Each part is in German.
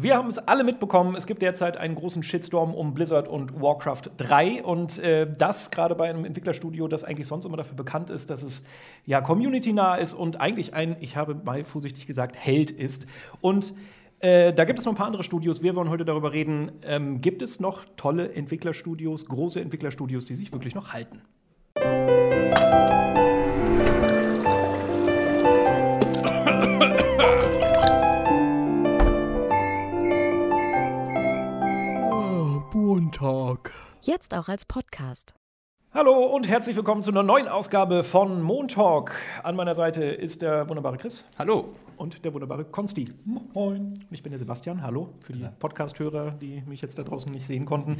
Wir haben es alle mitbekommen, es gibt derzeit einen großen Shitstorm um Blizzard und Warcraft 3 und äh, das gerade bei einem Entwicklerstudio, das eigentlich sonst immer dafür bekannt ist, dass es ja community-nah ist und eigentlich ein, ich habe mal vorsichtig gesagt, Held ist. Und äh, da gibt es noch ein paar andere Studios. Wir wollen heute darüber reden, ähm, gibt es noch tolle Entwicklerstudios, große Entwicklerstudios, die sich wirklich noch halten? Jetzt auch als Podcast. Hallo und herzlich willkommen zu einer neuen Ausgabe von Montalk. An meiner Seite ist der wunderbare Chris. Hallo. Und der wunderbare Konsti. Moin. Ich bin der Sebastian. Hallo für die Podcast-Hörer, die mich jetzt da draußen nicht sehen konnten.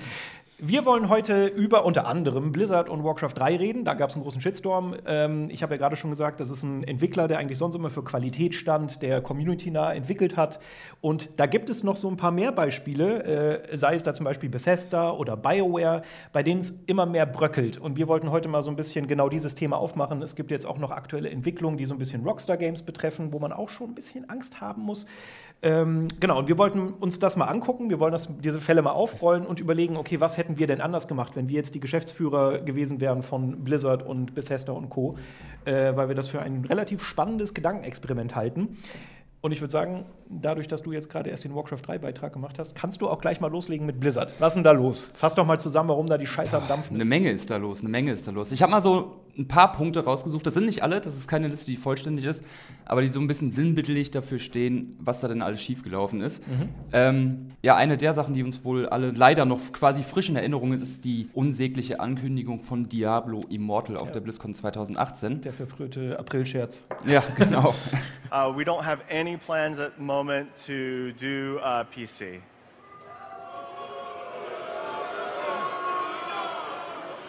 Wir wollen heute über unter anderem Blizzard und Warcraft 3 reden. Da gab es einen großen Shitstorm. Ähm, ich habe ja gerade schon gesagt, das ist ein Entwickler, der eigentlich sonst immer für Qualität stand, der community-nah entwickelt hat. Und da gibt es noch so ein paar mehr Beispiele, äh, sei es da zum Beispiel Bethesda oder BioWare, bei denen es immer mehr bröckelt. Und wir wollten heute mal so ein bisschen genau dieses Thema aufmachen. Es gibt jetzt auch noch aktuelle Entwicklungen, die so ein bisschen Rockstar-Games betreffen, wo man auch schon ein bisschen Angst haben muss. Ähm, genau, und wir wollten uns das mal angucken, wir wollen das, diese Fälle mal aufrollen und überlegen, okay, was hätten wir denn anders gemacht, wenn wir jetzt die Geschäftsführer gewesen wären von Blizzard und Bethesda und Co., äh, weil wir das für ein relativ spannendes Gedankenexperiment halten. Und ich würde sagen, dadurch, dass du jetzt gerade erst den Warcraft 3 Beitrag gemacht hast, kannst du auch gleich mal loslegen mit Blizzard. Was ist denn da los? Fass doch mal zusammen, warum da die Scheiße am Dampfen ist. Eine Menge ist da los, eine Menge ist da los. Ich habe mal so ein paar Punkte rausgesucht. Das sind nicht alle, das ist keine Liste, die vollständig ist, aber die so ein bisschen sinnbildlich dafür stehen, was da denn alles schiefgelaufen ist. Mhm. Ähm, ja, eine der Sachen, die uns wohl alle leider noch quasi frisch in Erinnerung ist, ist die unsägliche Ankündigung von Diablo Immortal auf ja. der BlizzCon 2018. Der verfrühte Aprilscherz. Ja, genau. uh, we don't have any plans at the moment to do uh, PC.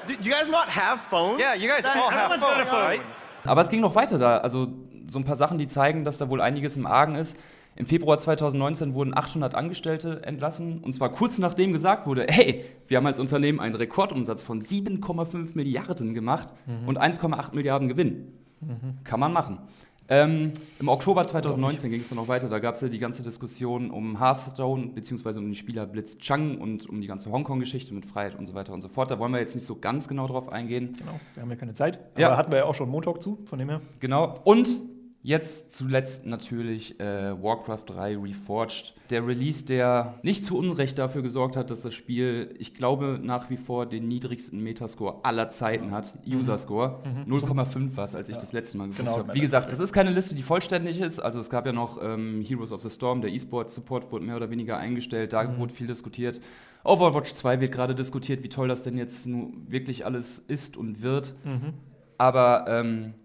Do you guys not have phones? Yeah, you guys all have phones, right? Aber es ging noch weiter da. Also so ein paar Sachen, die zeigen, dass da wohl einiges im Argen ist. Im Februar 2019 wurden 800 Angestellte entlassen. Und zwar kurz nachdem gesagt wurde, hey, wir haben als Unternehmen einen Rekordumsatz von 7,5 Milliarden gemacht mhm. und 1,8 Milliarden Gewinn. Mhm. Kann man machen. Ähm, Im Oktober 2019 ging es dann noch weiter. Da gab es ja die ganze Diskussion um Hearthstone, beziehungsweise um den Spieler Blitz Chang und um die ganze Hongkong-Geschichte mit Freiheit und so weiter und so fort. Da wollen wir jetzt nicht so ganz genau drauf eingehen. Genau, wir haben ja keine Zeit. Aber ja. hatten wir ja auch schon Montag zu, von dem her. Genau. Und Jetzt zuletzt natürlich äh, Warcraft 3 Reforged. Der Release, der nicht zu Unrecht dafür gesorgt hat, dass das Spiel, ich glaube, nach wie vor den niedrigsten Metascore aller Zeiten hat. Mhm. User-Score. Mhm. 0,5 war es, als ich ja. das letzte Mal geguckt genau, habe. Wie gesagt, das ist keine Liste, die vollständig ist. Also es gab ja noch ähm, Heroes of the Storm, der E-Sport-Support wurde mehr oder weniger eingestellt. Da mhm. wurde viel diskutiert. Overwatch 2 wird gerade diskutiert, wie toll das denn jetzt nun wirklich alles ist und wird. Mhm. Aber ähm,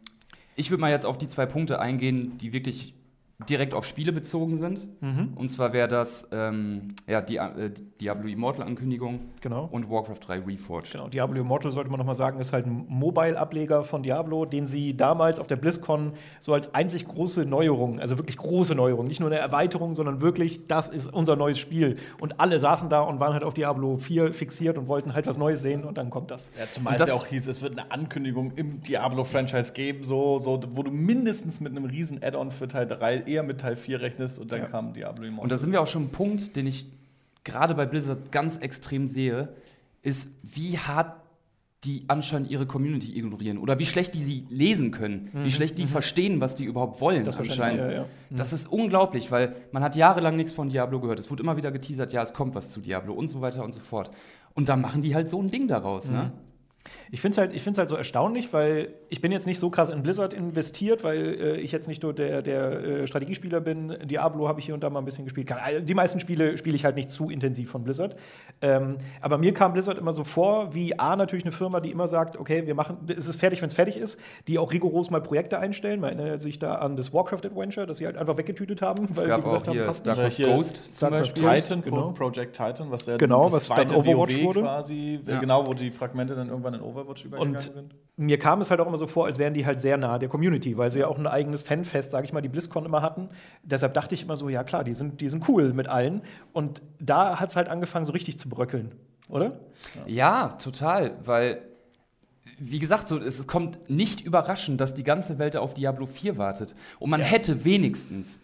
ich würde mal jetzt auf die zwei Punkte eingehen, die wirklich direkt auf Spiele bezogen sind. Mhm. Und zwar wäre das ähm, ja, die, äh, Diablo Immortal-Ankündigung genau. und Warcraft 3 Reforged. Genau, Diablo Immortal sollte man nochmal sagen, ist halt ein Mobile-Ableger von Diablo, den sie damals auf der BlizzCon so als einzig große Neuerung, also wirklich große Neuerung, nicht nur eine Erweiterung, sondern wirklich, das ist unser neues Spiel. Und alle saßen da und waren halt auf Diablo 4 fixiert und wollten halt was Neues sehen und dann kommt das. Ja, zumal es ja auch hieß, es wird eine Ankündigung im Diablo-Franchise geben, so, so, wo du mindestens mit einem riesen Add-on für Teil 3 eher mit Teil 4 rechnest und dann ja. kam Diablo Immortal. Und da sind wir auch schon ein Punkt, den ich gerade bei Blizzard ganz extrem sehe, ist, wie hart die anscheinend ihre Community ignorieren oder wie schlecht die sie lesen können, mhm. wie schlecht die mhm. verstehen, was die überhaupt wollen das anscheinend. Ja, ja. Mhm. Das ist unglaublich, weil man hat jahrelang nichts von Diablo gehört. Es wurde immer wieder geteasert, ja, es kommt was zu Diablo und so weiter und so fort. Und da machen die halt so ein Ding daraus, ne? Ich finde es halt, halt so erstaunlich, weil ich bin jetzt nicht so krass in Blizzard investiert, weil äh, ich jetzt nicht nur der, der äh, Strategiespieler bin. Diablo habe ich hier und da mal ein bisschen gespielt. Also die meisten Spiele spiele ich halt nicht zu intensiv von Blizzard. Ähm, aber mir kam Blizzard immer so vor, wie A, natürlich eine Firma, die immer sagt, okay, wir machen, es ist fertig, wenn es fertig ist, die auch rigoros mal Projekte einstellen. Man erinnert sich da an das Warcraft Adventure, das sie halt einfach weggetütet haben, es weil gab sie gesagt auch hier haben, passt Starcraft Ghost zum Beispiel. Titan, genau. Project Titan, was ja genau, was dann Overwatch WoW wurde. quasi, ja. genau, wo die Fragmente dann irgendwann in Overwatch übergegangen und sind. Mir kam es halt auch immer so vor, als wären die halt sehr nah der Community, weil sie ja auch ein eigenes Fanfest, sage ich mal, die BlizzCon immer hatten. Deshalb dachte ich immer so, ja klar, die sind, die sind cool mit allen. Und da hat es halt angefangen, so richtig zu bröckeln, oder? Ja, ja total, weil wie gesagt, so, es kommt nicht überraschend, dass die ganze Welt auf Diablo 4 wartet. Und man ja. hätte wenigstens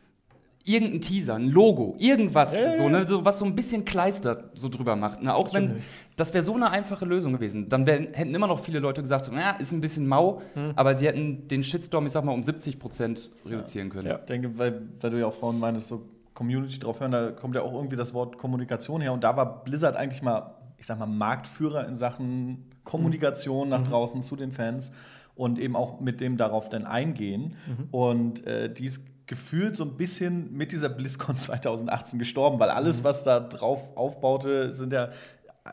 irgendein Teaser, ein Logo, irgendwas, Ja, ja, so, ja. ne, so, was so ein bisschen Kleister so drüber macht. Ne? Auch stimmt wenn, das wäre so eine einfache Lösung gewesen. Dann wär, hätten immer noch viele Leute gesagt, so, naja, ist ein bisschen mau, Mhm. aber sie hätten den Shitstorm, ich sag mal, um 70 Prozent reduzieren können. Ja. Ich denke, weil, weil du ja auch vorhin meinst, so Community drauf hören, da kommt ja auch irgendwie das Wort Kommunikation her. Und da war Blizzard eigentlich mal, ich sag mal, Marktführer in Sachen Kommunikation nach draußen zu den Fans und eben auch mit dem darauf dann eingehen. Und äh, die ist gefühlt so ein bisschen mit dieser BlizzCon 2018 gestorben, weil alles, was da drauf aufbaute, sind ja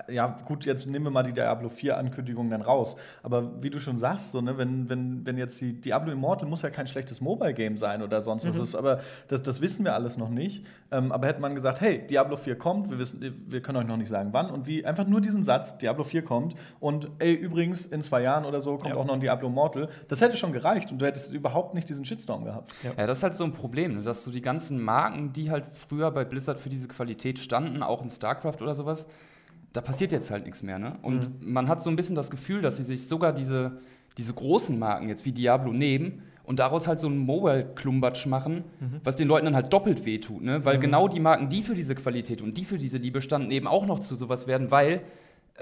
ja, gut, jetzt nehmen wir mal die Diablo 4-Ankündigung dann raus. Aber wie du schon sagst, so, ne, wenn, wenn, wenn jetzt die Diablo Immortal muss ja kein schlechtes Mobile-Game sein oder sonst was. ist, aber das, das wissen wir alles noch nicht. Ähm, aber hätte man gesagt, hey, Diablo 4 kommt, wir, wissen, wir können euch noch nicht sagen wann und wie, einfach nur diesen Satz, Diablo 4 kommt und ey, übrigens in zwei Jahren oder so kommt Ja. auch noch ein Diablo Immortal, das hätte schon gereicht und du hättest überhaupt nicht diesen Shitstorm gehabt. Ja, das ist halt so ein Problem, ne, dass so die ganzen Marken, die halt früher bei Blizzard für diese Qualität standen, auch in StarCraft oder sowas, da passiert jetzt halt nichts mehr. Ne? Und man hat so ein bisschen das Gefühl, dass sie sich sogar diese, diese großen Marken jetzt wie Diablo nehmen und daraus halt so einen Mobile-Klumbatsch machen, was den Leuten dann halt doppelt wehtut. Ne? Weil genau die Marken, die für diese Qualität und die für diese Liebe standen, eben auch noch zu sowas werden, weil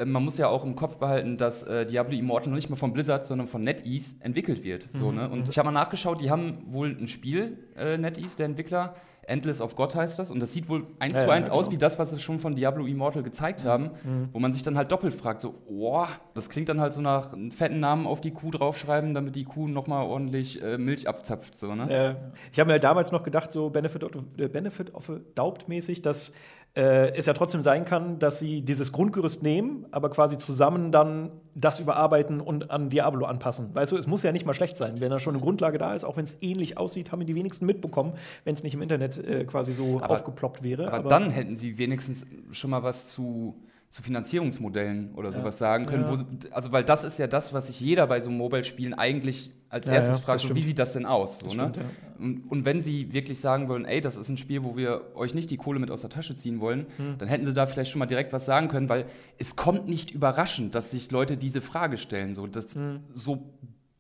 man muss ja auch im Kopf behalten, dass äh, Diablo Immortal noch nicht mal von Blizzard, sondern von NetEase entwickelt wird. So, ne? Und ich habe mal nachgeschaut, die haben wohl ein Spiel, äh, NetEase, der Entwickler, Endless of God heißt das, und das sieht wohl eins Ja, zu ja, eins genau. aus wie das, was sie schon von Diablo Immortal gezeigt haben, wo man sich dann halt doppelt fragt, so, boah, das klingt dann halt so nach einem fetten Namen auf die Kuh draufschreiben, damit die Kuh nochmal ordentlich äh, Milch abzapft, so, ne? Äh, ich habe mir damals noch gedacht, so Benefit of, äh, Benefit of a Doubt mäßig, dass äh, es ja trotzdem sein kann, dass sie dieses Grundgerüst nehmen, aber quasi zusammen dann das überarbeiten und an Diablo anpassen. Weißt du, es muss ja nicht mal schlecht sein. Wenn da schon eine Grundlage da ist, auch wenn es ähnlich aussieht, haben die wenigsten mitbekommen, wenn es nicht im Internet äh, quasi so Aber- aufgeploppt wäre. Aber, dann hätten sie wenigstens schon mal was zu, zu Finanzierungsmodellen oder sowas sagen können. Ja. Wo, also, weil das ist ja das, was sich jeder bei so Mobile-Spielen eigentlich als Ja, erstes ja, fragt, so, stimmt. wie sieht das denn aus? So, Das ne? stimmt, ja. und, und wenn sie wirklich sagen wollen, ey, das ist ein Spiel, wo wir euch nicht die Kohle mit aus der Tasche ziehen wollen, Hm. dann hätten sie da vielleicht schon mal direkt was sagen können, weil es kommt nicht überraschend, dass sich Leute diese Frage stellen. So, das, Hm. so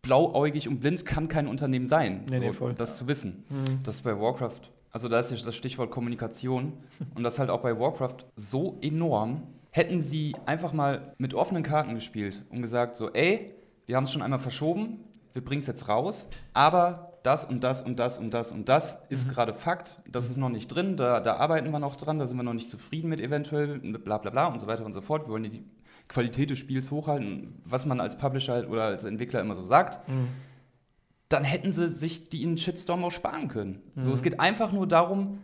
blauäugig und blind kann kein Unternehmen sein, Nee, so, nee, voll. Hm. das zu wissen. Das ist bei Warcraft, also da ist ja das Stichwort Kommunikation und das halt auch bei Warcraft so enorm. Hätten sie einfach mal mit offenen Karten gespielt und gesagt, so, ey, wir haben es schon einmal verschoben, wir bringen es jetzt raus, aber das und das und das und das und das ist gerade Fakt, das ist noch nicht drin, da, da arbeiten wir noch dran, da sind wir noch nicht zufrieden mit eventuell, bla bla bla und so weiter und so fort. Wir wollen die Qualität des Spiels hochhalten, was man als Publisher halt oder als Entwickler immer so sagt dann hätten sie sich die einen Shitstorm auch sparen können. So, es geht einfach nur darum,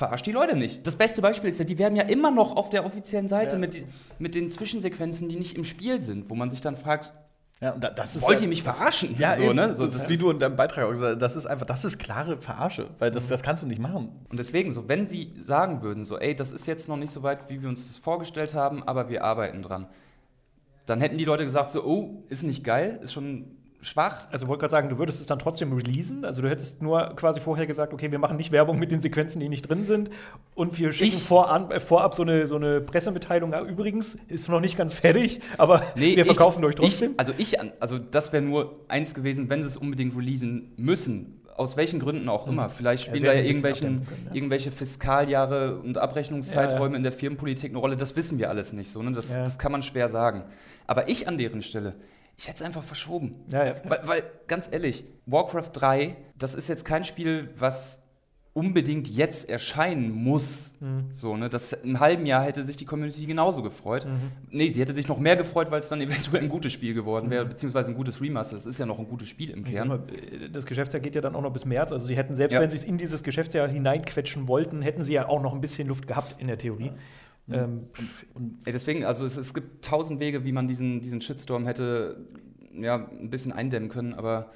verarscht die Leute nicht. Das beste Beispiel ist ja, die werben ja immer noch auf der offiziellen Seite Ja. mit, mit den Zwischensequenzen, die nicht im Spiel sind, wo man sich dann fragt, Ja, da, das ist wollt ja- ihr mich das- verarschen? Ja, so, eben. ne? so, das ist, wie du in deinem Beitrag auch gesagt hast, das ist einfach, das ist klare Verarsche, weil das, das kannst du nicht machen. Und deswegen, so, wenn sie sagen würden, so, ey, das ist jetzt noch nicht so weit, wie wir uns das vorgestellt haben, aber wir arbeiten dran, dann hätten die Leute gesagt, so, oh, ist nicht geil, ist schon schwach, Also wollte gerade sagen, du würdest es dann trotzdem releasen. Also du hättest nur quasi vorher gesagt, okay, wir machen nicht Werbung mit den Sequenzen, die nicht drin sind. Und wir schicken voran, äh, vorab so eine, so eine Pressemitteilung. Ja, übrigens, ist noch nicht ganz fertig, aber Nee, wir verkaufen ich, euch trotzdem. Ich, also ich, also das wäre nur eins gewesen, wenn sie es unbedingt releasen müssen. Aus welchen Gründen auch immer. Vielleicht Ja, spielen sie da ja irgendwelchen, können, ja. irgendwelche Fiskaljahre und Abrechnungszeiträume Ja, ja. in der Firmenpolitik eine Rolle. Das wissen wir alles nicht. So, ne? das, Ja. das kann man schwer sagen. Aber ich an deren Stelle, ich hätte es einfach verschoben. Ja, ja. Weil, weil, ganz ehrlich, Warcraft 3, das ist jetzt kein Spiel, was unbedingt jetzt erscheinen muss. Mhm. So, ne? Das im halben Jahr hätte sich die Community genauso gefreut. Mhm. Nee, sie hätte sich noch mehr gefreut, weil es dann eventuell ein gutes Spiel geworden wäre, beziehungsweise ein gutes Remaster. Das ist ja noch ein gutes Spiel im Kern. mal, äh, das Geschäftsjahr geht ja dann auch noch bis März. Also sie hätten, selbst Ja. wenn sie es in dieses Geschäftsjahr hineinquetschen wollten, hätten sie ja auch noch ein bisschen Luft gehabt in der Theorie. Ähm, pff, Ey, deswegen, also es, es gibt tausend Wege, wie man diesen, diesen Shitstorm hätte ja, ein bisschen eindämmen können, aber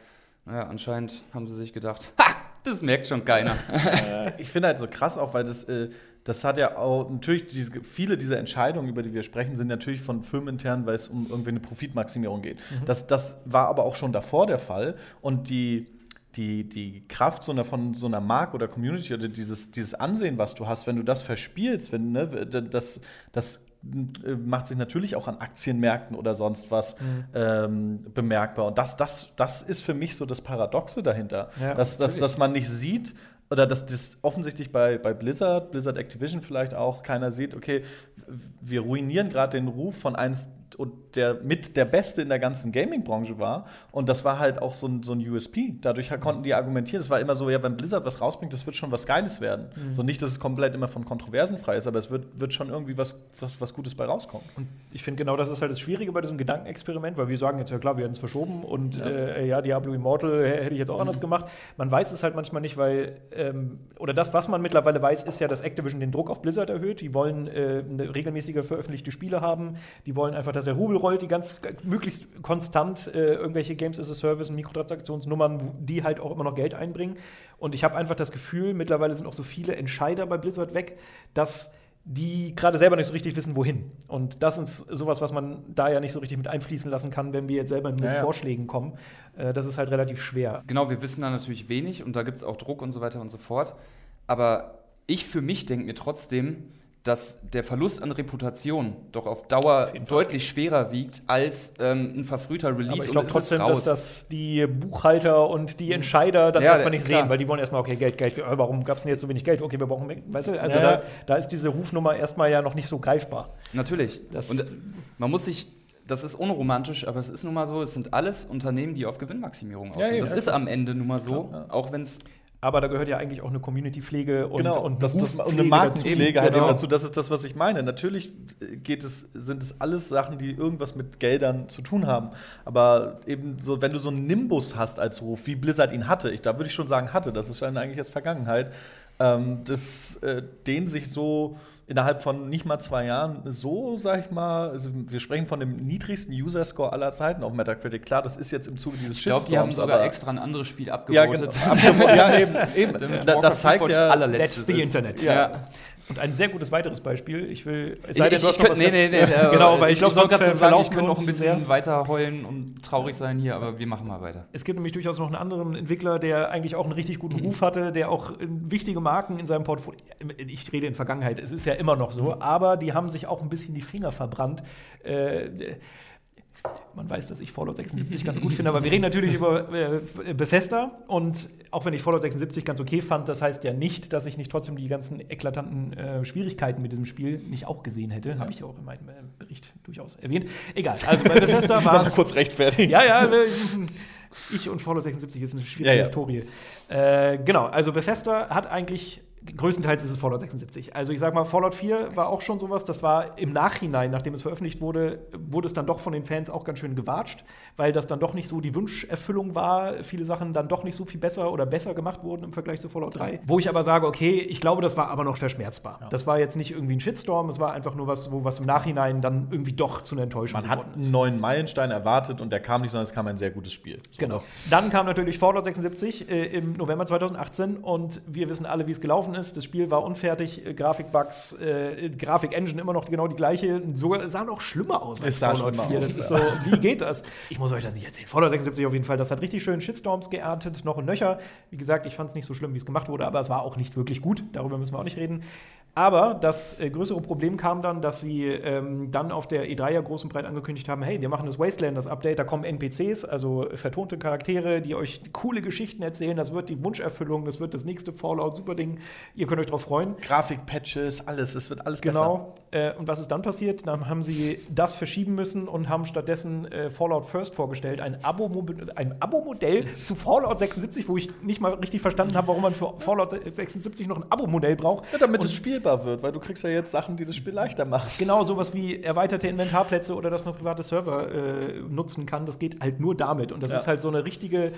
naja, anscheinend haben sie sich gedacht, ha, das merkt schon keiner. Ich finde halt so krass auch, weil das, äh, das hat ja auch natürlich diese, viele dieser Entscheidungen, über die wir sprechen, sind natürlich von firmenintern, weil es um irgendwie eine Profitmaximierung geht. Das, das war aber auch schon davor der Fall und die die, die Kraft so einer, von so einer Marke oder Community oder dieses, dieses Ansehen, was du hast, wenn du das verspielst, wenn, ne, das, das äh, macht sich natürlich auch an Aktienmärkten oder sonst was ähm, bemerkbar. Und das, das, das ist für mich so das Paradoxe dahinter. Ja, dass, dass, dass man nicht sieht, oder dass das offensichtlich bei, bei Blizzard, Blizzard Activision vielleicht auch, keiner sieht, okay, wir ruinieren gerade den Ruf von eins und der mit der Beste in der ganzen Gaming-Branche war. Und das war halt auch so ein, so ein USP. Dadurch konnten die argumentieren. Es war immer so, ja, wenn Blizzard was rausbringt, das wird schon was Geiles werden. Mhm. So nicht, dass es komplett immer von Kontroversen frei ist, aber es wird, wird schon irgendwie was, was, was Gutes bei rauskommen. Und ich finde genau das ist halt das Schwierige bei diesem Gedankenexperiment, weil wir sagen jetzt, ja klar, wir hätten es verschoben und ja. Äh, ja, Diablo Immortal hätte ich jetzt auch mhm. anders gemacht. Man weiß es halt manchmal nicht, weil, ähm, oder das, was man mittlerweile weiß, ist ja, dass Activision den Druck auf Blizzard erhöht. Die wollen äh, regelmäßige veröffentlichte Spiele haben. Die wollen einfach, dass der Rubel rollt die ganz möglichst konstant äh, irgendwelche Games as a Service und Mikrotransaktionsnummern, die halt auch immer noch Geld einbringen. Und ich habe einfach das Gefühl, mittlerweile sind auch so viele Entscheider bei Blizzard weg, dass die gerade selber nicht so richtig wissen, wohin. Und das ist sowas, was man da ja nicht so richtig mit einfließen lassen kann, wenn wir jetzt selber mit ja, Vorschlägen kommen. Äh, das ist halt relativ schwer. Genau, wir wissen da natürlich wenig und da gibt es auch Druck und so weiter und so fort. Aber ich für mich denke mir trotzdem, dass der Verlust an Reputation doch auf Dauer auf deutlich schwerer wiegt als ähm, ein verfrühter Release. Aber ich glaube trotzdem, dass das die Buchhalter und die Entscheider dann ja, erstmal nicht klar. sehen, weil die wollen erstmal, okay, Geld, Geld, äh, warum gab es denn jetzt so wenig Geld? Okay, wir brauchen, weißt du, also ja. da, da, ist diese Rufnummer erstmal ja noch nicht so greifbar. Natürlich. Das und man muss sich das ist unromantisch, aber es ist nun mal so, es sind alles Unternehmen, die auf Gewinnmaximierung aussehen. Ja, das ist am Ende nun mal so, klar, auch wenn es aber da gehört ja eigentlich auch eine Community-Pflege und, genau, und, das, das, und eine Markenpflege halt genau. eben dazu. Das ist das, was ich meine. Natürlich geht es, sind es alles Sachen, die irgendwas mit Geldern zu tun haben. Aber eben so, wenn du so einen Nimbus hast als Ruf, wie Blizzard ihn hatte, ich, da würde ich schon sagen, hatte, das ist dann eigentlich jetzt Vergangenheit, ähm, das, äh, den sich so innerhalb von nicht mal zwei Jahren so, sag ich mal, also wir sprechen von dem niedrigsten User-Score aller Zeiten auf Metacritic. Klar, das ist jetzt im Zuge dieses Ich glaube, die haben sogar extra ein anderes Spiel abgevotet. Ja, genau. ja, eben. eben. das zeigt ja, That's the Internet. Ja. Und ein sehr gutes weiteres Beispiel. Ich will. Es sei denn, ich, ich, ich nee, nee, nee, genau, weil ich, glaube, sonst ver sagen, ich könnte noch ein bisschen weiter heulen und traurig sein hier, aber wir machen mal weiter. Es gibt nämlich durchaus noch einen anderen Entwickler, der eigentlich auch einen richtig guten Ruf hatte, der auch wichtige Marken in seinem Portfolio. Ich rede in Vergangenheit, es ist ja immer noch so, aber die haben sich auch ein bisschen die Finger verbrannt. Äh, man weiß, dass ich Fallout 76 ganz gut finde, aber wir reden natürlich über äh, Bethesda und auch wenn ich Fallout 76 ganz okay fand, das heißt ja nicht, dass ich nicht trotzdem die ganzen eklatanten äh, Schwierigkeiten mit diesem Spiel nicht auch gesehen hätte. Ja. Habe ich auch in meinem äh, Bericht durchaus erwähnt. Egal, also bei Bethesda war es. kurz rechtfertigen. Ja, ja, äh, ich und Fallout 76 ist eine schwierige ja, ja. Historie. Äh, genau, also Bethesda hat eigentlich größtenteils ist es Fallout 76. Also ich sag mal, Fallout 4 war auch schon sowas, das war im Nachhinein, nachdem es veröffentlicht wurde, wurde es dann doch von den Fans auch ganz schön gewatscht, weil das dann doch nicht so die Wunscherfüllung war, viele Sachen dann doch nicht so viel besser oder besser gemacht wurden im Vergleich zu Fallout 3. Wo ich aber sage, okay, ich glaube, das war aber noch verschmerzbar. Ja. Das war jetzt nicht irgendwie ein Shitstorm, es war einfach nur was, wo was im Nachhinein dann irgendwie doch zu einer Enttäuschung Man hat einen neuen Meilenstein erwartet und der kam nicht, sondern es kam ein sehr gutes Spiel. So genau. Dann kam natürlich Fallout 76 äh, im November 2018 und wir wissen alle, wie es gelaufen gelaufen ist. Das Spiel war unfertig, äh, Grafikbugs, äh, Grafik-Engine immer noch genau die gleiche. Sogar sah noch schlimmer aus als Fallout 4. Das ist so, wie geht das? Ich muss euch das nicht erzählen. Fallout 76 auf jeden Fall, das hat richtig schön Shitstorms geerntet, noch und nöcher. Wie gesagt, ich fand es nicht so schlimm, wie es gemacht wurde, aber es war auch nicht wirklich gut. Darüber müssen wir auch nicht reden. Aber das äh, größere Problem kam dann, dass sie ähm, dann auf der E3 ja groß und breit angekündigt haben: hey, wir machen das Wastelanders-Update, da kommen NPCs, also vertonte Charaktere, die euch coole Geschichten erzählen. Das wird die Wunscherfüllung, das wird das nächste Fallout, super Ding. Ihr könnt euch darauf freuen. Grafikpatches, alles, es wird alles genau. besser. Genau. Äh, und was ist dann passiert? Dann haben sie das verschieben müssen und haben stattdessen äh, Fallout First vorgestellt, ein Abo-Modell Abo zu Fallout 76, wo ich nicht mal richtig verstanden habe, warum man für Fallout 76 noch ein Abo-Modell braucht. Ja, damit und das Spiel spielbar wird, weil du kriegst ja jetzt Sachen, die das Spiel leichter machen. Genau, sowas wie erweiterte Inventarplätze oder dass man private Server äh, nutzen kann, das geht halt nur damit. Und das ja. ist halt so eine richtige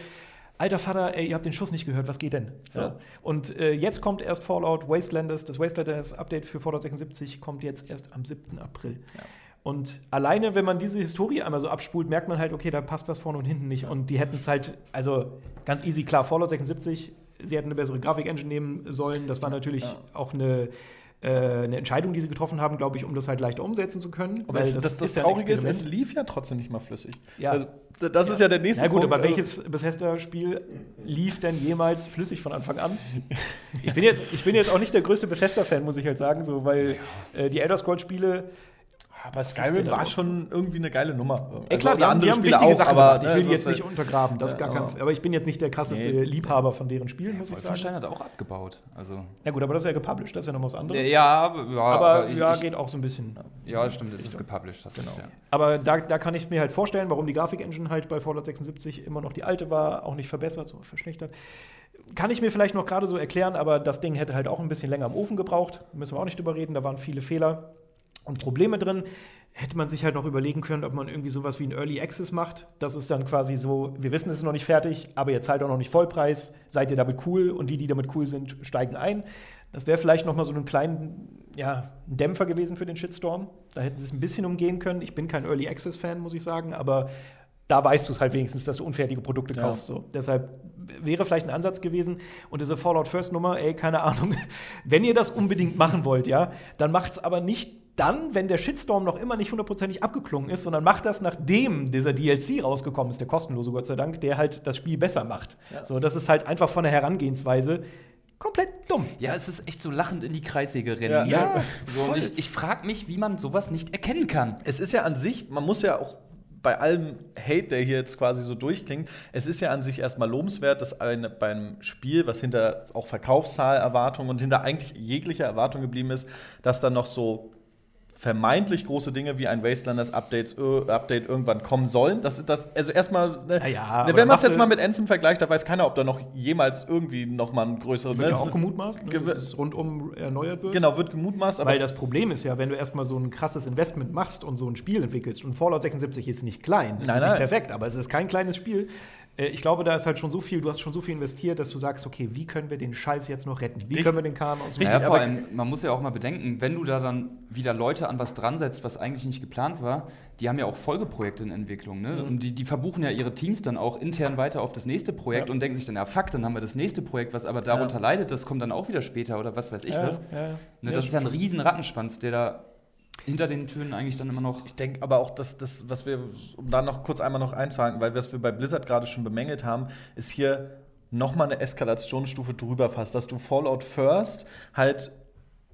Alter Vater, ey, ihr habt den Schuss nicht gehört, was geht denn? So. Ja. Und äh, jetzt kommt erst Fallout Wastelanders, das Wastelanders Update für Fallout 76 kommt jetzt erst am 7. April. Ja. Und alleine, wenn man diese Historie einmal so abspult, merkt man halt, okay, da passt was vorne und hinten nicht. Und die hätten es halt, also ganz easy, klar, Fallout 76, sie hätten eine bessere Grafik-Engine nehmen sollen. Das war natürlich ja. auch eine äh, eine Entscheidung, die sie getroffen haben, glaube ich, um das halt leichter umsetzen zu können. Aber das, das, das, das Traurige ist, es lief ja trotzdem nicht mal flüssig. Ja. Also, das ja. ist ja der nächste Na gut, Punkt. aber welches Bethesda-Spiel lief denn jemals flüssig von Anfang an? ich, bin jetzt, ich bin jetzt auch nicht der größte Bethesda-Fan, muss ich halt sagen, so, weil äh, die Elder Scrolls-Spiele Aber Skyrim war schon irgendwie eine geile Nummer. Ey, Also, klar, die haben, die haben Spiele wichtige auch, Sachen aber, gemacht. Ich ne, will die jetzt nicht untergraben, das gar kein, aber- ich bin jetzt nicht der krasseste Nee. Liebhaber von deren Spielen, muss ich sagen. Wolfenstein hat auch abgebaut. Also, Ja gut, aber das ist ja gepublished, das ist ja noch was anderes. ja, aber, ja, aber ich, ja, ich, geht auch so ein bisschen. ja, stimmt, es ist gepublished. Hast genau. ja. Aber da, da kann ich mir halt vorstellen, warum die Grafik-Engine halt bei Fallout 76 immer noch die alte war, auch nicht verbessert, so verschlechtert. Kann ich mir vielleicht noch gerade so erklären, aber das Ding hätte halt auch ein bisschen länger im Ofen gebraucht. Müssen wir auch nicht drüber reden, da waren viele Fehler und Probleme drin. Hätte man sich halt noch überlegen können, ob man irgendwie sowas wie ein Early Access macht. Das ist dann quasi so, wir wissen, es ist noch nicht fertig, aber ihr zahlt auch noch nicht Vollpreis, seid ihr damit cool und die, die damit cool sind, steigen ein. Das wäre vielleicht noch mal so einen kleinen ja, Dämpfer gewesen für den Shitstorm. Da hätten sie es ein bisschen umgehen können. Ich bin kein Early Access Fan, muss ich sagen, aber da weißt du es halt wenigstens, dass du unfertige Produkte Ja. kaufst. So. Deshalb wäre vielleicht ein Ansatz gewesen. Und diese Fallout First Nummer, ey, keine Ahnung. Wenn ihr das unbedingt machen wollt, ja, dann macht es aber nicht dann, wenn der Shitstorm noch immer nicht hundertprozentig abgeklungen ist, sondern macht das, nachdem dieser DLC rausgekommen ist, der kostenlose Gott sei Dank, der halt das Spiel besser macht. So, das ist halt einfach von der Herangehensweise komplett dumm. Ja, es ist echt so lachend in die Kreissäge rennen. Ja, ne? ja, so, ich ich frage mich, wie man sowas nicht erkennen kann. Es ist ja an sich, man muss ja auch bei allem Hate, der hier jetzt quasi so durchklingt, es ist ja an sich erstmal lobenswert, dass eine, beim Spiel, was hinter auch Verkaufszahlerwartungen und hinter eigentlich jeglicher Erwartung geblieben ist, dass dann noch so vermeintlich große Dinge wie ein Wastelanders Updates, äh, Update irgendwann kommen sollen. Das ist das, also erstmal, ne, Ja, ja, ne, wenn man es jetzt mal mit Anthem vergleicht, da weiß keiner, ob da noch jemals irgendwie noch mal ein größerer Wird ja auch gemutmaßt, ne, dass es rundum erneuert wird. Genau, wird gemutmaßt, Weil das Problem ist ja, wenn du erstmal so ein krasses Investment machst und so ein Spiel entwickelst, und Fallout 76 ist nicht klein, es Nein, ist nicht nein. perfekt, aber es ist kein kleines Spiel. Äh, Ich glaube, da ist halt schon so viel, du hast schon so viel investiert, dass du sagst, okay, wie können wir den Scheiß jetzt noch retten? Wie Richtig. können wir den Kahn aus dem Naja, vor allem, man muss ja auch mal bedenken, wenn du da dann wieder Leute an was dran setzt, was eigentlich nicht geplant war, die haben ja auch Folgeprojekte in Entwicklung. Ne? Und die, die verbuchen ja ihre Teams dann auch intern weiter auf das nächste Projekt Ja. und denken sich dann, ja fuck, dann haben wir das nächste Projekt, was aber darunter leidet, das kommt dann auch wieder später oder was weiß ich Ja, was. ja, ja. Ne, Ja, das ist ja ein riesen Rattenschwanz, der da hinter den Türen eigentlich dann immer noch. Ich denke aber auch, dass das, was wir, um da noch kurz einmal noch einzuhaken, weil was wir bei Blizzard gerade schon bemängelt haben, ist hier nochmal eine Eskalationsstufe drüber fast, dass du Fallout First halt,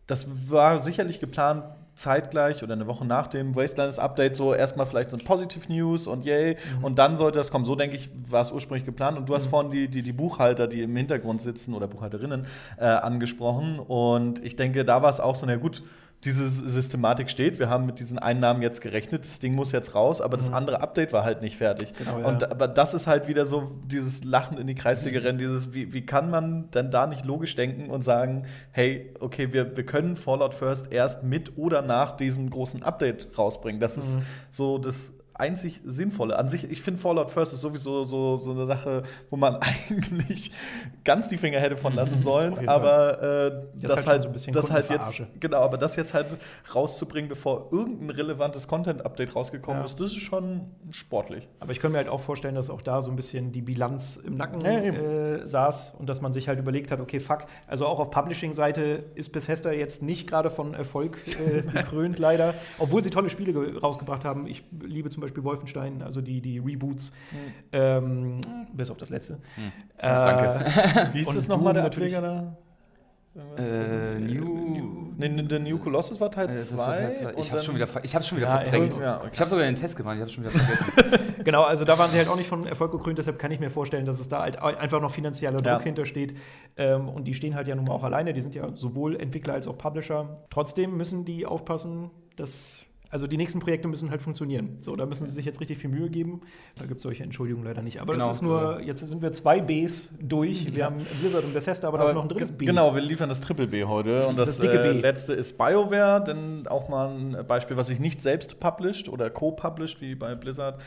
das war sicherlich geplant, zeitgleich oder eine Woche nach dem Wastelands Update so erstmal vielleicht so ein Positive News und yay und dann sollte das kommen. So denke ich, war es ursprünglich geplant und du hast vorhin die, die, die Buchhalter, die im Hintergrund sitzen oder Buchhalterinnen äh, angesprochen und ich denke, da war es auch so, na gut, diese Systematik steht, wir haben mit diesen Einnahmen jetzt gerechnet, das Ding muss jetzt raus, aber das andere Update war halt nicht fertig. Genau, ja. Und aber das ist halt wieder so dieses Lachen in die Kreissäge rennen, dieses, wie, wie kann man denn da nicht logisch denken und sagen, hey, okay, wir, wir können Fallout First erst mit oder nach diesem großen Update rausbringen. Das ist Mhm. so das einzig Sinnvolle. An sich, ich finde Fallout First ist sowieso so, so eine Sache, wo man eigentlich ganz die Finger hätte von lassen sollen, aber äh, ist das halt halt, so ein bisschen das halt jetzt, genau, aber das jetzt halt rauszubringen, bevor irgendein relevantes Content-Update rausgekommen Ja. ist, das ist schon sportlich. Aber ich könnte mir halt auch vorstellen, dass auch da so ein bisschen die Bilanz im Nacken Ja, äh, saß und dass man sich halt überlegt hat, okay, fuck, also auch auf Publishing-Seite ist Bethesda jetzt nicht gerade von Erfolg äh, gekrönt, leider. Obwohl sie tolle Spiele ge- rausgebracht haben. Ich liebe zum Beispiel Wolfenstein, also die, die Reboots, ähm, bis auf das letzte. Äh, Danke. Wie hieß Und das nochmal, der. Ableger da? Äh, New. Nee, der New Colossus war Teil Äh, das war 2. Teil zwei. Ich hab's schon wieder, ich hab's schon wieder Ja, verdrängt. ja, okay. Ich habe sogar den Test gemacht, ich hab's schon wieder vergessen. Genau, also da waren sie halt auch nicht von Erfolg gekrönt, deshalb kann ich mir vorstellen, dass es da halt einfach noch finanzieller Druck Ja. hintersteht. Ähm, und die stehen halt ja nun mal auch alleine, die sind ja sowohl Entwickler als auch Publisher. Trotzdem müssen die aufpassen, dass. Also die nächsten Projekte müssen halt funktionieren. So, da müssen sie sich jetzt richtig viel Mühe geben. Da gibt es solche Entschuldigungen leider nicht. Aber Genau, das ist nur, jetzt sind wir zwei Bs durch. Wir haben Blizzard und Bethesda, aber, da ist noch ein drittes B. Genau, wir liefern das Triple B heute. Und das, Das dicke äh, letzte ist BioWare, denn auch mal ein Beispiel, was sich nicht selbst published oder co-published, wie bei Blizzard.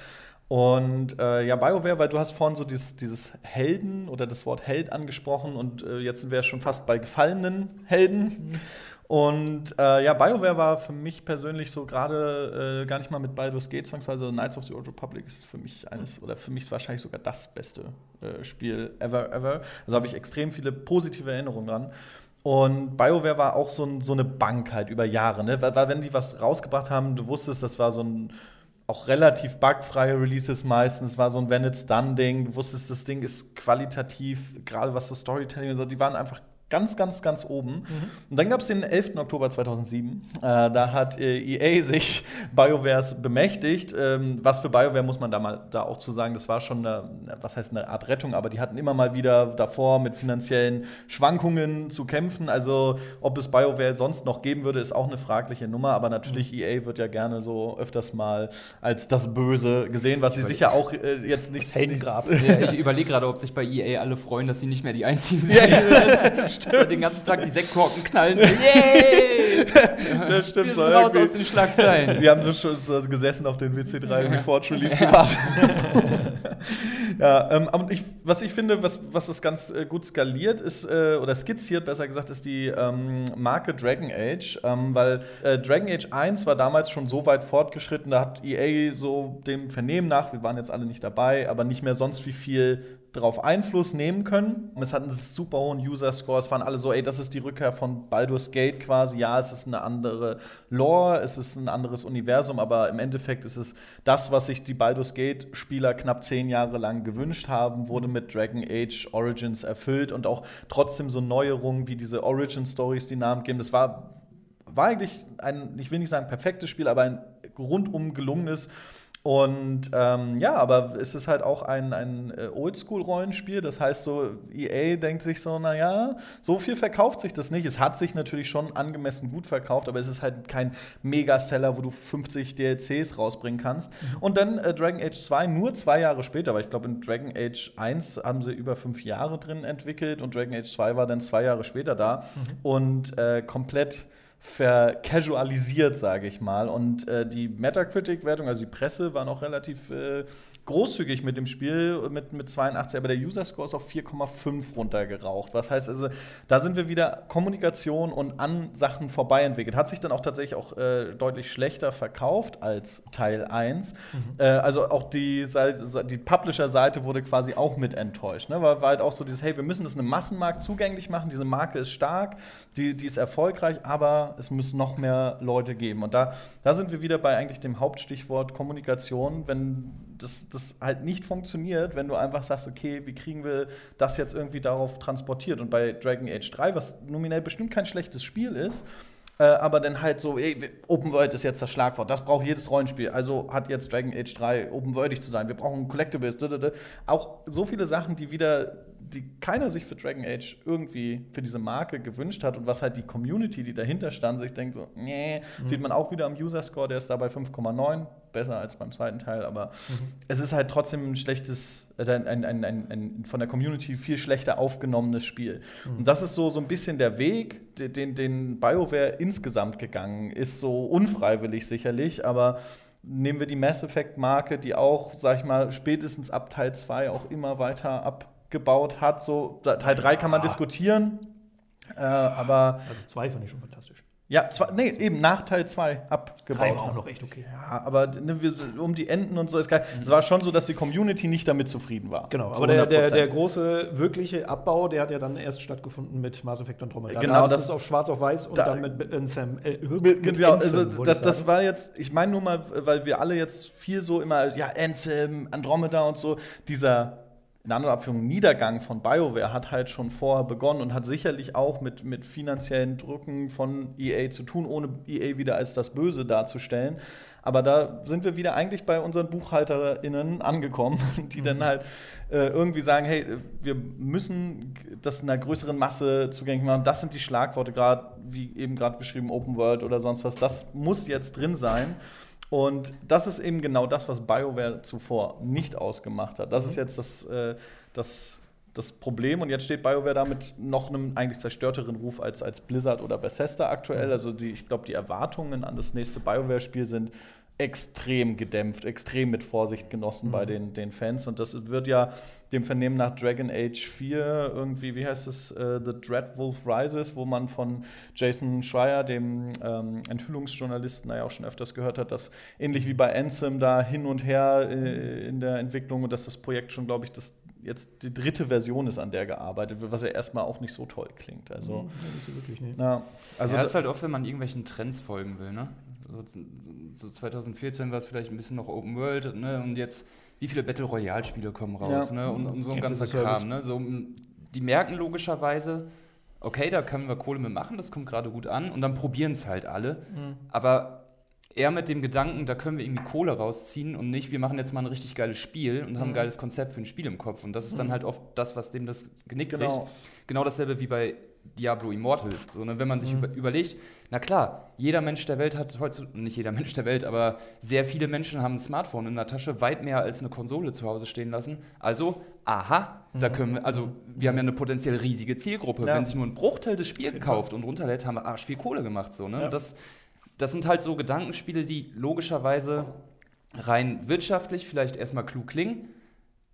Und äh, ja, BioWare, weil du hast vorhin so dieses, dieses Helden oder das Wort Held angesprochen und äh, jetzt sind wir schon fast bei gefallenen Helden. Und äh, ja, BioWare war für mich persönlich so gerade äh, gar nicht mal mit Baldur's Gate zwangsweise. Knights of the Old Republic ist für mich eines, oder für mich ist wahrscheinlich sogar das beste äh, Spiel ever, ever. Also habe ich extrem viele positive Erinnerungen dran. Und BioWare war auch so, ein, so eine Bank halt über Jahre, ne? Weil, weil wenn die was rausgebracht haben, du wusstest, das war so ein auch relativ bugfreie Releases meistens, war so ein When It's Done Ding, du wusstest, das Ding ist qualitativ, gerade was so Storytelling und so, die waren einfach ganz, ganz, ganz oben. Und dann gab es den 11. Oktober 2007. Äh, da hat äh, EA sich BioWares bemächtigt. Ähm, was für BioWare muss man da mal da auch zu sagen, das war schon eine, was heißt eine Art Rettung, aber die hatten immer mal wieder davor mit finanziellen Schwankungen zu kämpfen. Also ob es BioWare sonst noch geben würde, ist auch eine fragliche Nummer. Aber natürlich EA wird ja gerne so öfters mal als das Böse gesehen, was sie sicher auch äh, jetzt nicht. nicht. Ja, ich überlege gerade, ob sich bei EA alle freuen, dass sie nicht mehr die einzigen Ja, sind. ja. Dass da den ganzen Tag die Sektkorken knallen. Yay! das stimmt Wir so sind raus irgendwie. aus den Schlagzeilen. Wir haben nur schon so gesessen auf den WC3 Reforged Release gewartet. ja, ähm, aber ich, was ich finde, was, was das ganz äh, gut skaliert ist, äh, oder skizziert, besser gesagt, ist die ähm, Marke Dragon Age. Ähm, weil äh, Dragon Age 1 war damals schon so weit fortgeschritten, da hat EA so dem Vernehmen nach, wir waren jetzt alle nicht dabei, aber nicht mehr sonst wie viel drauf Einfluss nehmen können. Es hatten super hohen User-Score, es waren alle so, ey, das ist die Rückkehr von Baldur's Gate quasi. Ja, es ist eine andere Lore, es ist ein anderes Universum, aber im Endeffekt ist es das, was sich die Baldur's Gate-Spieler knapp zehn Jahre lang gewünscht haben, wurde mit Dragon Age Origins erfüllt und auch trotzdem so Neuerungen wie diese Origin-Stories, die Namen geben. Das war, war eigentlich ein, ich will nicht sagen perfektes Spiel, aber ein rundum gelungenes. Und ähm, ja, aber es ist halt auch ein, ein äh, Oldschool-Rollenspiel. Das heißt, so EA denkt sich so, naja, so viel verkauft sich das nicht. Es hat sich natürlich schon angemessen gut verkauft, aber es ist halt kein Megaseller, wo du 50 DLCs rausbringen kannst. Und dann äh, Dragon Age 2 nur zwei Jahre später, weil ich glaube, in Dragon Age 1 haben sie über fünf Jahre drin entwickelt und Dragon Age 2 war dann zwei Jahre später da und äh, komplett vercasualisiert, sage ich mal. Und äh, die Metacritic-Wertung, also die Presse, war noch relativ äh, großzügig mit dem Spiel, mit, mit 82, aber der User-Score ist auf 4,5 runtergeraucht. Was heißt also, da sind wir wieder Kommunikation und an Sachen vorbei entwickelt. Hat sich dann auch tatsächlich auch äh, deutlich schlechter verkauft als Teil 1. Äh, also auch die, die Publisher-Seite wurde quasi auch mit enttäuscht. Ne? War, war halt auch so dieses, hey, wir müssen das einem Massenmarkt zugänglich machen, diese Marke ist stark, die, die ist erfolgreich, aber es müssen noch mehr Leute geben. Und da, da sind wir wieder bei eigentlich dem Hauptstichwort Kommunikation, wenn das, das halt nicht funktioniert, wenn du einfach sagst, okay, wie kriegen wir das jetzt irgendwie darauf transportiert? Und bei Dragon Age 3, was nominell bestimmt kein schlechtes Spiel ist, äh, aber dann halt so, ey, Open World ist jetzt das Schlagwort, das braucht jedes Rollenspiel. Also hat jetzt Dragon Age 3 open worldig zu sein. Wir brauchen Collectibles, d -d -d. auch so viele Sachen, die wieder, die keiner sich für Dragon Age irgendwie für diese Marke gewünscht hat und was halt die Community, die dahinter stand, sich denkt so, nee, sieht man auch wieder am User Score, der ist da bei 5,9, besser als beim zweiten Teil, aber es ist halt trotzdem ein schlechtes, äh, ein, ein, ein, ein, von der Community viel schlechter aufgenommenes Spiel. Und das ist so, so ein bisschen der Weg, de- den, den BioWare insgesamt gegangen ist, so unfreiwillig sicherlich, aber nehmen wir die Mass Effect-Marke, die auch, sag ich mal, spätestens ab Teil 2 auch immer weiter abgebaut hat. So, Teil 3 kann man diskutieren, äh, aber Also zwei fand ich schon fantastisch. ja, zwar, nee, eben nach Teil 2 Drei abgebaut. war auch noch echt okay. Ja, aber ne, wir, um die Enden und so ist geil. Es war schon so, dass die Community nicht damit zufrieden war. Genau, aber der, der, 100%. der große wirkliche Abbau, der hat ja dann erst stattgefunden mit Mass Effect Andromeda. Genau, da das ist- auf schwarz auf weiß und da- dann mit Anthem. Äh, Mit- Genau, Anthem, also das, das war jetzt, ich meine nur mal, weil wir alle jetzt viel so immer, ja, Anthem, Andromeda und so, dieser in anderen Abführungen Niedergang von BioWare hat halt schon vorher begonnen und hat sicherlich auch mit, mit finanziellen Drücken von EA zu tun, ohne EA wieder als das Böse darzustellen. Aber da sind wir wieder eigentlich bei unseren BuchhalterInnen angekommen, die dann halt äh, irgendwie sagen, hey, wir müssen das einer größeren Masse zugänglich machen. Das sind die Schlagworte, gerade wie eben gerade beschrieben, Open World oder sonst was. Das muss jetzt drin sein. Und das ist eben genau das, was BioWare zuvor nicht ausgemacht hat. Das ist jetzt das, äh, das, das Problem. Und jetzt steht BioWare da mit noch einem eigentlich zerstörteren Ruf als, als Blizzard oder Bethesda aktuell. Also die, ich glaube, die Erwartungen an das nächste BioWare-Spiel sind extrem gedämpft, extrem mit Vorsicht genossen bei den, den Fans. Und das wird ja dem Vernehmen nach Dragon Age 4 irgendwie, wie heißt es, äh, The Dreadwolf Rises, wo man von Jason Schreier, dem ähm, Enthüllungsjournalisten, da ja auch schon öfters gehört hat, dass ähnlich wie bei Ansem da hin und her äh, in der Entwicklung und dass das Projekt schon, glaube ich, das jetzt die dritte Version ist, an der gearbeitet wird, was ja erstmal auch nicht so toll klingt. Also, Ja, nicht so wirklich, nee. na, also ja, da- ist halt oft, wenn man irgendwelchen Trends folgen will, ne? So, so 2014 war es vielleicht ein bisschen noch Open World, ne? Und jetzt, wie viele Battle Royale-Spiele kommen raus, Ja. ne? Und, und so ein ganzer. Kram, ne? So, die merken logischerweise, okay, da können wir Kohle mit machen, das kommt gerade gut an und dann probieren es halt alle. Aber eher mit dem Gedanken, da können wir irgendwie Kohle rausziehen und nicht, wir machen jetzt mal ein richtig geiles Spiel und haben ein geiles Konzept für ein Spiel im Kopf. Und das ist dann halt oft das, was dem das Genick Genau. bricht. Genau dasselbe wie bei Diablo Immortal. So, ne? Wenn man sich über, überlegt, na klar, jeder Mensch der Welt hat heutzutage, nicht jeder Mensch der Welt, aber sehr viele Menschen haben ein Smartphone in der Tasche, weit mehr als eine Konsole zu Hause stehen lassen. Also, aha, da können wir, also wir haben ja eine potenziell riesige Zielgruppe. Ja. Wenn sich nur ein Bruchteil des Spiels kauft und runterlädt, haben wir arsch viel Kohle gemacht. So, ne? Ja. das, das sind halt so Gedankenspiele, die logischerweise rein wirtschaftlich vielleicht erstmal klug klingen,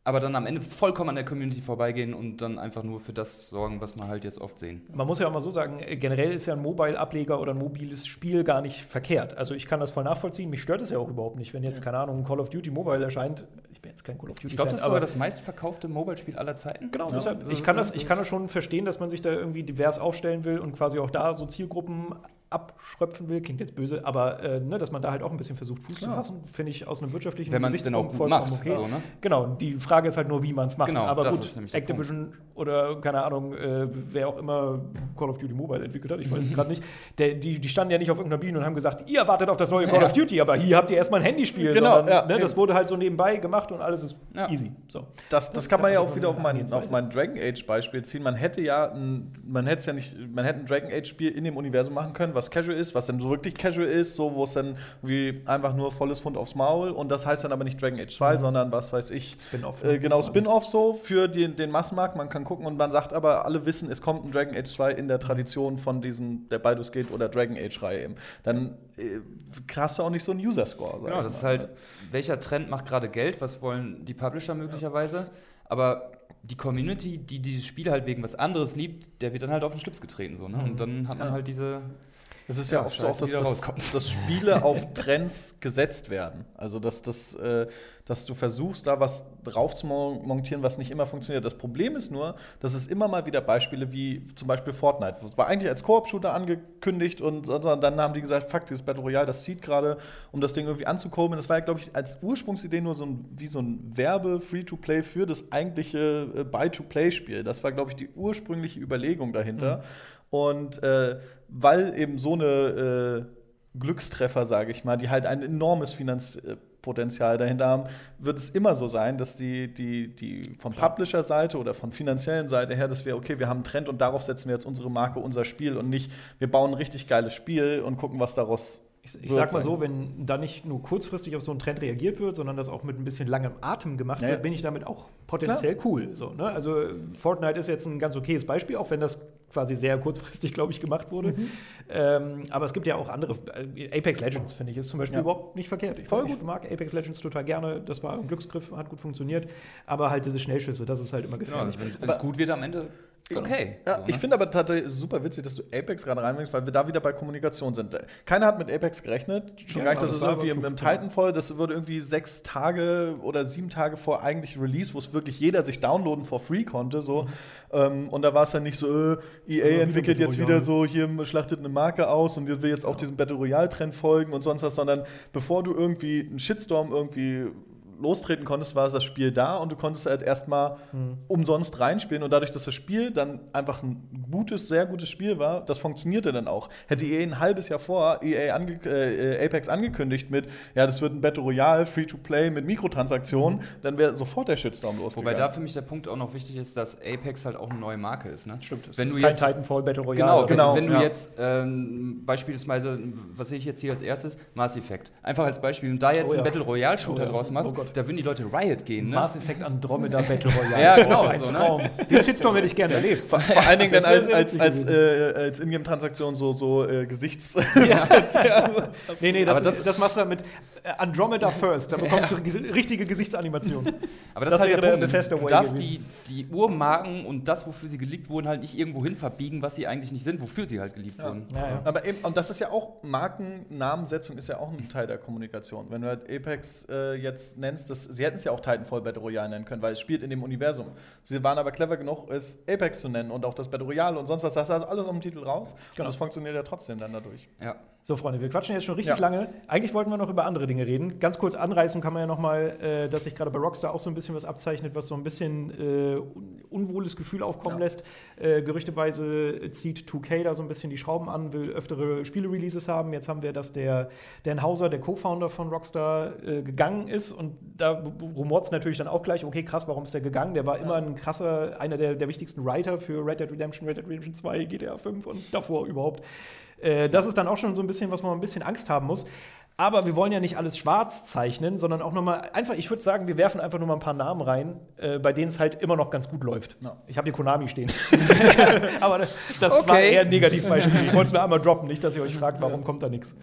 aber dann am Ende vollkommen an der Community vorbeigehen und dann einfach nur für das sorgen, was wir halt jetzt oft sehen. Man muss ja auch mal so sagen, äh, generell ist ja ein Mobile-Ableger oder ein mobiles Spiel gar nicht verkehrt. Also ich kann das voll nachvollziehen. Mich stört es ja auch überhaupt nicht, wenn jetzt, keine Ahnung, Call of Duty Mobile erscheint. Ich bin jetzt kein Call of Duty Ich glaube, das ist aber sogar das meistverkaufte Mobile-Spiel aller Zeiten. Genau, Ja, deshalb, das ich, kann ein- das, ich kann das schon verstehen, dass man sich da irgendwie divers aufstellen will und quasi auch da so Zielgruppen abschröpfen will. Klingt jetzt böse, aber äh, ne, dass man da halt auch ein bisschen versucht, Fuß zu Ja. fassen, finde ich aus einem wirtschaftlichen Wenn man es denn auch Gesichtspunkt gut vollkommen macht. okay. So, ne? Genau, die Frage ist halt nur, wie man es macht. Genau, aber das gut, Activision oder keine Ahnung, äh, wer auch immer Call of Duty Mobile entwickelt hat, ich weiß es gerade nicht, der, die, die standen ja nicht auf irgendeiner Bühne und haben gesagt, ihr wartet auf das neue Call Ja. of Duty, aber hier habt ihr erstmal ein Handyspiel. Genau, sondern, ja, ne, das wurde halt so nebenbei gemacht und alles ist Ja. easy. So. Das, Das das kann man ja auch wieder auf mein, auf mein Dragon Age Beispiel ziehen. Man hätte ja ein, man hätte es ja nicht, man hätte ein Dragon Age Spiel in dem Universum machen können, was casual ist, was dann so wirklich casual ist, so wo es dann wie einfach nur volles Pfund aufs Maul und das heißt dann aber nicht Dragon Age 2, sondern was weiß ich, Spin-off. äh, genau quasi. Spin-off so für den, den Massenmarkt. Man kann gucken und man sagt aber, alle wissen, es kommt ein Dragon Age 2 in der Tradition von diesen der Baldur's Gate oder Dragon Age Reihe eben. Dann äh, hast du auch nicht so einen User Score. sag Genau, das ist halt, welcher Trend macht gerade Geld, was wollen die Publisher möglicherweise, aber die Community, die dieses Spiel halt wegen was anderes liebt, der wird dann halt auf den Schlips getreten. So, ne? Und dann hat man Ja. halt diese. Es ist ja, Ja, oft so, dass, dass, dass Spiele auf Trends gesetzt werden. Also, dass, dass, äh, dass du versuchst, da was drauf zu mon- montieren, was nicht immer funktioniert. Das Problem ist nur, dass es immer mal wieder Beispiele wie zum Beispiel Fortnite. Das war eigentlich als Koop-Shooter angekündigt und so- dann haben die gesagt, fuck, dieses Battle Royale, das zieht gerade, um das Ding irgendwie anzukurbeln. Das war ja, glaube ich, als Ursprungsidee nur so ein, wie so ein Werbe-Free-to-Play für das eigentliche äh, Buy-to-Play-Spiel. Das war, glaube ich, die ursprüngliche Überlegung dahinter. Und äh, weil eben so eine äh, Glückstreffer, sage ich mal, die halt ein enormes Finanzpotenzial dahinter haben, wird es immer so sein, dass die, die, die von Publisher-Seite oder von finanziellen Seite her, dass wir, okay, wir haben einen Trend und darauf setzen wir jetzt unsere Marke, unser Spiel und nicht, wir bauen ein richtig geiles Spiel und gucken, was daraus Ich, ich sag mal so, wenn da nicht nur kurzfristig auf so einen Trend reagiert wird, sondern das auch mit ein bisschen langem Atem gemacht Ja, wird, bin ich damit auch potenziell cool. So, ne? Also Fortnite ist jetzt ein ganz okayes Beispiel, auch wenn das quasi sehr kurzfristig, glaube ich, gemacht wurde. Mhm. Ähm, aber es gibt ja auch andere. äh, Apex Legends, finde ich, ist zum Beispiel Ja. überhaupt nicht verkehrt. Ich, Voll ich gut. mag Apex Legends total gerne. Das war ein Glücksgriff, hat gut funktioniert. Aber halt diese Schnellschüsse, das ist halt immer Genau, gefährlich. wenn es gut wird am Ende, okay. Ja, So, ne? ich finde aber tatsächlich super witzig, dass du Apex gerade reinbringst, weil wir da wieder bei Kommunikation sind. Keiner hat mit Apex gerechnet. Schon Ja, genau, dass das es irgendwie im, im ja. Titanfall, das wurde irgendwie sechs Tage oder sieben Tage vor eigentlich Release, wo es wirklich jeder sich downloaden for free konnte. So. Ähm, und da war es dann nicht so, äh, EA wieder entwickelt jetzt Royale. wieder so, hier schlachtet eine Marke aus und will jetzt auch diesem Battle Royale-Trend folgen und sonst was, sondern bevor du irgendwie einen Shitstorm irgendwie lostreten konntest, war das Spiel da und du konntest halt erstmal umsonst reinspielen und dadurch, dass das Spiel dann einfach ein gutes, sehr gutes Spiel war, das funktionierte dann auch. Hätte EA ein halbes Jahr vor EA ange äh, Apex angekündigt mit, ja, das wird ein Battle Royale, Free-to-Play mit Mikrotransaktionen, dann wäre sofort der Shitstorm losgegangen. Wobei da für mich der Punkt auch noch wichtig ist, dass Apex halt auch eine neue Marke ist. Ne? Stimmt, es wenn ist du kein jetzt Titanfall Battle Royale. Genau, wenn, genau, wenn du ja. jetzt ähm, beispielsweise, was sehe ich jetzt hier als erstes? Mass Effect. Einfach als Beispiel, und da jetzt Oh ja. einen Battle Royale Shooter Oh ja. draus machst, Oh Gott. da würden die Leute Riot gehen. Ne? Mass Effect Andromeda Battle Royale. Ja, genau, Oh, ein so, ne? Traum. Den Shitstorm hätte ich gerne erlebt. vor, vor allen Dingen dann als, als, als, äh, als Ingame-Transaktion so, so äh, Gesichts. Nee, nee, das, Aber das- das, machst du dann mit äh, Andromeda First. Da bekommst du ges- richtige Gesichtsanimation. Aber Das das, ist halt der der Punkt. Bethesda Du darfst gewesen. die, die Urmarken und das, wofür sie geliebt wurden, halt nicht irgendwo hin verbiegen, was sie eigentlich nicht sind, wofür sie halt geliebt wurden. Ja, ja. Aber eben, und das ist ja auch, Markennamensetzung ist ja auch ein Teil der Kommunikation. Wenn du halt Apex äh, jetzt nennst, das, sie hätten es ja auch Titanfall Battle Royale nennen können, weil es spielt in dem Universum. Sie waren aber clever genug, es Apex zu nennen und auch das Battle Royale und sonst was, das ist alles aus dem Titel raus. Genau. Und das funktioniert ja trotzdem dann dadurch. Ja. So, Freunde, wir quatschen jetzt schon richtig Ja. lange. Eigentlich wollten wir noch über andere Dinge reden. Ganz kurz anreißen kann man ja nochmal, äh, dass sich gerade bei Rockstar auch so ein bisschen was abzeichnet, was so ein bisschen äh, un unwohles Gefühl aufkommen Ja. lässt. Äh, gerüchteweise zieht 2K da so ein bisschen die Schrauben an, will öftere Spiele-Releases haben. Jetzt haben wir, dass der Dan Hauser, der Co-Founder von Rockstar, äh, gegangen ist. Und da rumort es natürlich dann auch gleich, okay, krass, warum ist der gegangen? Der war immer ein krasser, einer der, der wichtigsten Writer für Red Dead Redemption, Red Dead Redemption 2, GTA 5 und davor überhaupt. Äh, das ist dann auch schon so ein bisschen, was man ein bisschen Angst haben muss. Aber wir wollen ja nicht alles schwarz zeichnen, sondern auch nochmal einfach, ich würde sagen, wir werfen einfach nur mal ein paar Namen rein, äh, bei denen es halt immer noch ganz gut läuft. Ja. Ich habe hier Konami stehen. Aber das war Okay. eher ein Negativbeispiel. Ich wollte es nur einmal droppen, nicht, dass ihr euch fragt, warum kommt da nichts.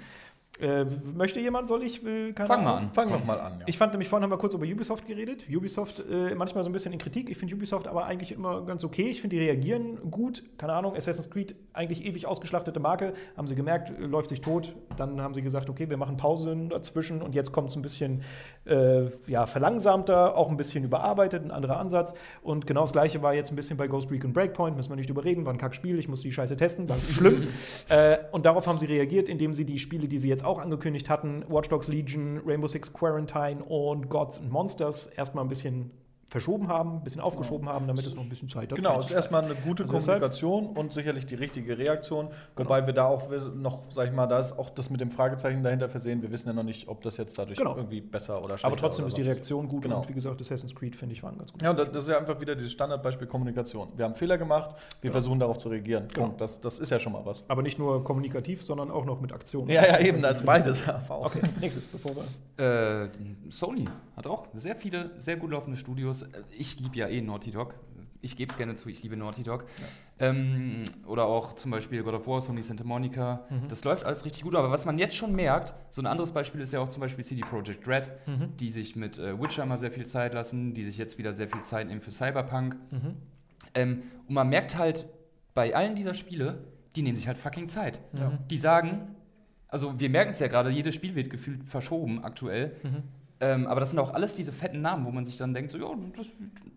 Äh, möchte jemand, soll ich? Will, keine Fang mal Ahnung. an. Fang doch mal an. Ja. Ich fand nämlich vorhin haben wir kurz über Ubisoft geredet. Ubisoft äh, manchmal so ein bisschen in Kritik. Ich finde Ubisoft aber eigentlich immer ganz okay. Ich finde, die reagieren gut. Keine Ahnung, Assassin's Creed, eigentlich ewig ausgeschlachtete Marke. Haben sie gemerkt, äh, läuft sich tot. Dann haben sie gesagt, okay, wir machen Pausen dazwischen und jetzt kommt es ein bisschen äh, ja, verlangsamter, auch ein bisschen überarbeitet, ein anderer Ansatz. Und genau das Gleiche war jetzt ein bisschen bei Ghost Recon Breakpoint. Müssen wir nicht drüber reden, war ein Kackspiel. Ich musste die Scheiße testen, war schlimm. äh, und darauf haben sie reagiert, indem sie die Spiele, die sie jetzt auch angekündigt hatten, Watch Dogs Legion, Rainbow Six Quarantine und Gods and Monsters, erstmal ein bisschen verschoben haben, ein bisschen aufgeschoben haben, damit es noch ein bisschen Zeit hat. Genau, es ist erstmal eine gute Also deshalb- Kommunikation und sicherlich die richtige Reaktion. Wobei wir da auch noch, sag ich mal, da ist auch das mit dem Fragezeichen dahinter versehen. Wir wissen ja noch nicht, ob das jetzt dadurch Genau. irgendwie besser oder schlechter Aber trotzdem ist die Reaktion gut Genau. und wie gesagt, Assassin's Creed finde ich waren ganz gut. Ja, und das, das ist ja einfach wieder dieses Standardbeispiel Kommunikation. Wir haben Fehler gemacht, wir versuchen darauf zu reagieren. Genau. Punkt. Das, das ist ja schon mal was. Aber nicht nur kommunikativ, sondern auch noch mit Aktion. Ja, ja, eben, also beides. Okay, nächstes, bevor wir. Äh, Sony hat auch sehr viele, sehr gut laufende Studios. Äh, Ich liebe ja eh Naughty Dog. Ich gebe es gerne zu, ich liebe Naughty Dog. Ähm, oder auch zum Beispiel God of War, Sony Santa Monica. Das läuft alles richtig gut. Aber was man jetzt schon merkt, so ein anderes Beispiel ist ja auch zum Beispiel CD Projekt Red, die sich mit äh, Witcher immer sehr viel Zeit lassen, die sich jetzt wieder sehr viel Zeit nehmen für Cyberpunk. Ähm, und man merkt halt bei allen dieser Spiele, die nehmen sich halt fucking Zeit. Ja. Die sagen, also wir merken es ja gerade, jedes Spiel wird gefühlt verschoben aktuell. Ähm, aber das sind auch alles diese fetten Namen, wo man sich dann denkt, so, ja, das,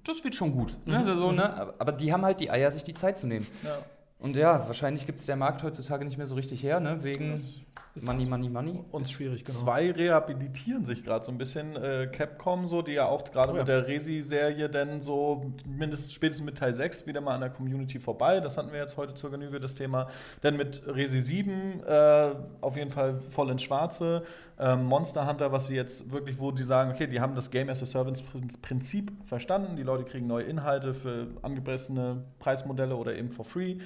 das wird schon gut. Ne? So, ne? Aber- Aber die haben halt die Eier, sich die Zeit zu nehmen. Ja. Und ja, wahrscheinlich gibt es der Markt heutzutage nicht mehr so richtig her, ne? wegen ist- Money, Money, Money. Und Ist schwierig, genau. Zwei rehabilitieren sich gerade so ein bisschen. Äh, Capcom, so, die ja auch gerade Oh ja. mit der Resi-Serie denn so mindestens spätestens mit Teil 6 wieder mal an der Community vorbei. Das hatten wir jetzt heute zur Genüge, das Thema. Denn mit Resi 7 äh, auf jeden Fall voll ins Schwarze. Ähm, Monster Hunter, was sie jetzt wirklich, wo die sagen, okay, die haben das Game as a Service Prinzip verstanden. Die Leute kriegen neue Inhalte für angemessene Preismodelle oder eben for free.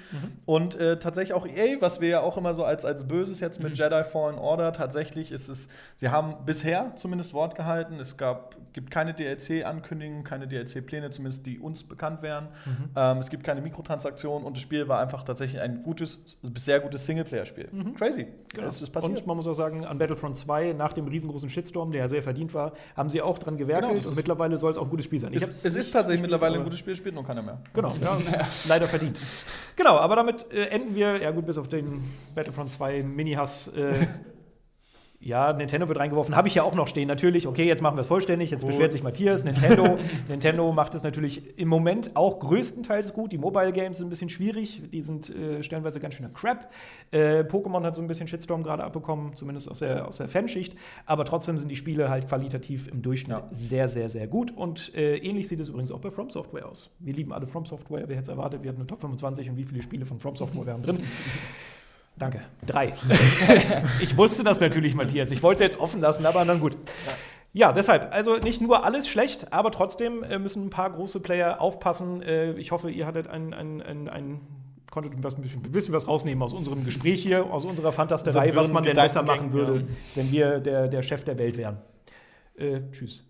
Und äh, tatsächlich auch EA, was wir ja auch immer so als, als Böses jetzt mit Jedi Fallen Order, tatsächlich ist es, sie haben bisher zumindest Wort gehalten. Es gab, gibt keine DLC-Ankündigungen, keine DLC-Pläne, zumindest die uns bekannt wären. Ähm, es gibt keine Mikrotransaktionen und das Spiel war einfach tatsächlich ein gutes, sehr gutes Singleplayer-Spiel. Crazy. Genau. Es ist passiert. Und man muss auch sagen, an Battlefront 2, nach dem riesengroßen Shitstorm, der ja sehr verdient war, haben sie auch dran gewerkelt Genau, und mittlerweile soll es auch ein gutes Spiel sein. Es, ist tatsächlich gespielt, mittlerweile ein gutes Spiel, spielt nur keiner mehr. Genau, ja, leider verdient. Genau, aber damit äh, enden wir, ja gut, bis auf den Battlefront 2 Mini-Hass. Äh, ja, Nintendo wird reingeworfen, habe ich ja auch noch stehen. Natürlich, okay, jetzt machen wir es vollständig. Jetzt beschwert sich Matthias. Nintendo, Nintendo macht es natürlich im Moment auch größtenteils gut. Die Mobile Games sind ein bisschen schwierig. Die sind äh, stellenweise ganz schöner Crap. Äh, Pokémon hat so ein bisschen Shitstorm gerade abbekommen, zumindest aus der, aus der Fanschicht. Aber trotzdem sind die Spiele halt qualitativ im Durchschnitt Ja. sehr, sehr, sehr gut. Und äh, ähnlich sieht es übrigens auch bei From Software aus. Wir lieben alle From Software. Wer hätte es erwartet? Wir hatten eine Top 25 und wie viele Spiele von From Software wären drin? Danke. Drei. ich wusste das natürlich, Matthias. Ich wollte es jetzt offen lassen, aber dann gut. Ja, deshalb, also nicht nur alles schlecht, aber trotzdem äh, müssen ein paar große Player aufpassen. Äh, ich hoffe, ihr hattet ein, ein, ein, ein konntet was, ein bisschen- was rausnehmen aus unserem Gespräch hier, aus unserer Fantasterei, Unser was man denn besser machen würde, ja. wenn wir der, der Chef der Welt wären. Äh, tschüss.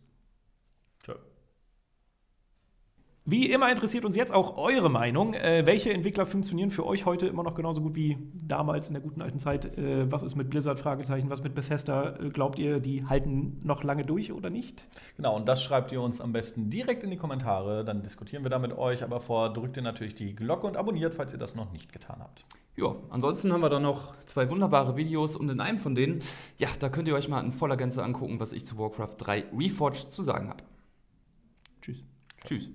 Wie immer interessiert uns jetzt auch eure Meinung. Äh, welche Entwickler funktionieren für euch heute immer noch genauso gut wie damals in der guten alten Zeit? Äh, was ist mit Blizzard? Fragezeichen. Was mit Bethesda? Äh, glaubt ihr, die halten noch lange durch oder nicht? Genau, und das schreibt ihr uns am besten direkt in die Kommentare. Dann diskutieren wir da mit euch. Aber vorher drückt ihr natürlich die Glocke und abonniert, falls ihr das noch nicht getan habt. Ja, ansonsten haben wir da noch zwei wunderbare Videos und in einem von denen, ja, da könnt ihr euch mal in voller Gänze angucken, was ich zu Warcraft 3 Reforged zu sagen habe. Tschüss. Tschüss.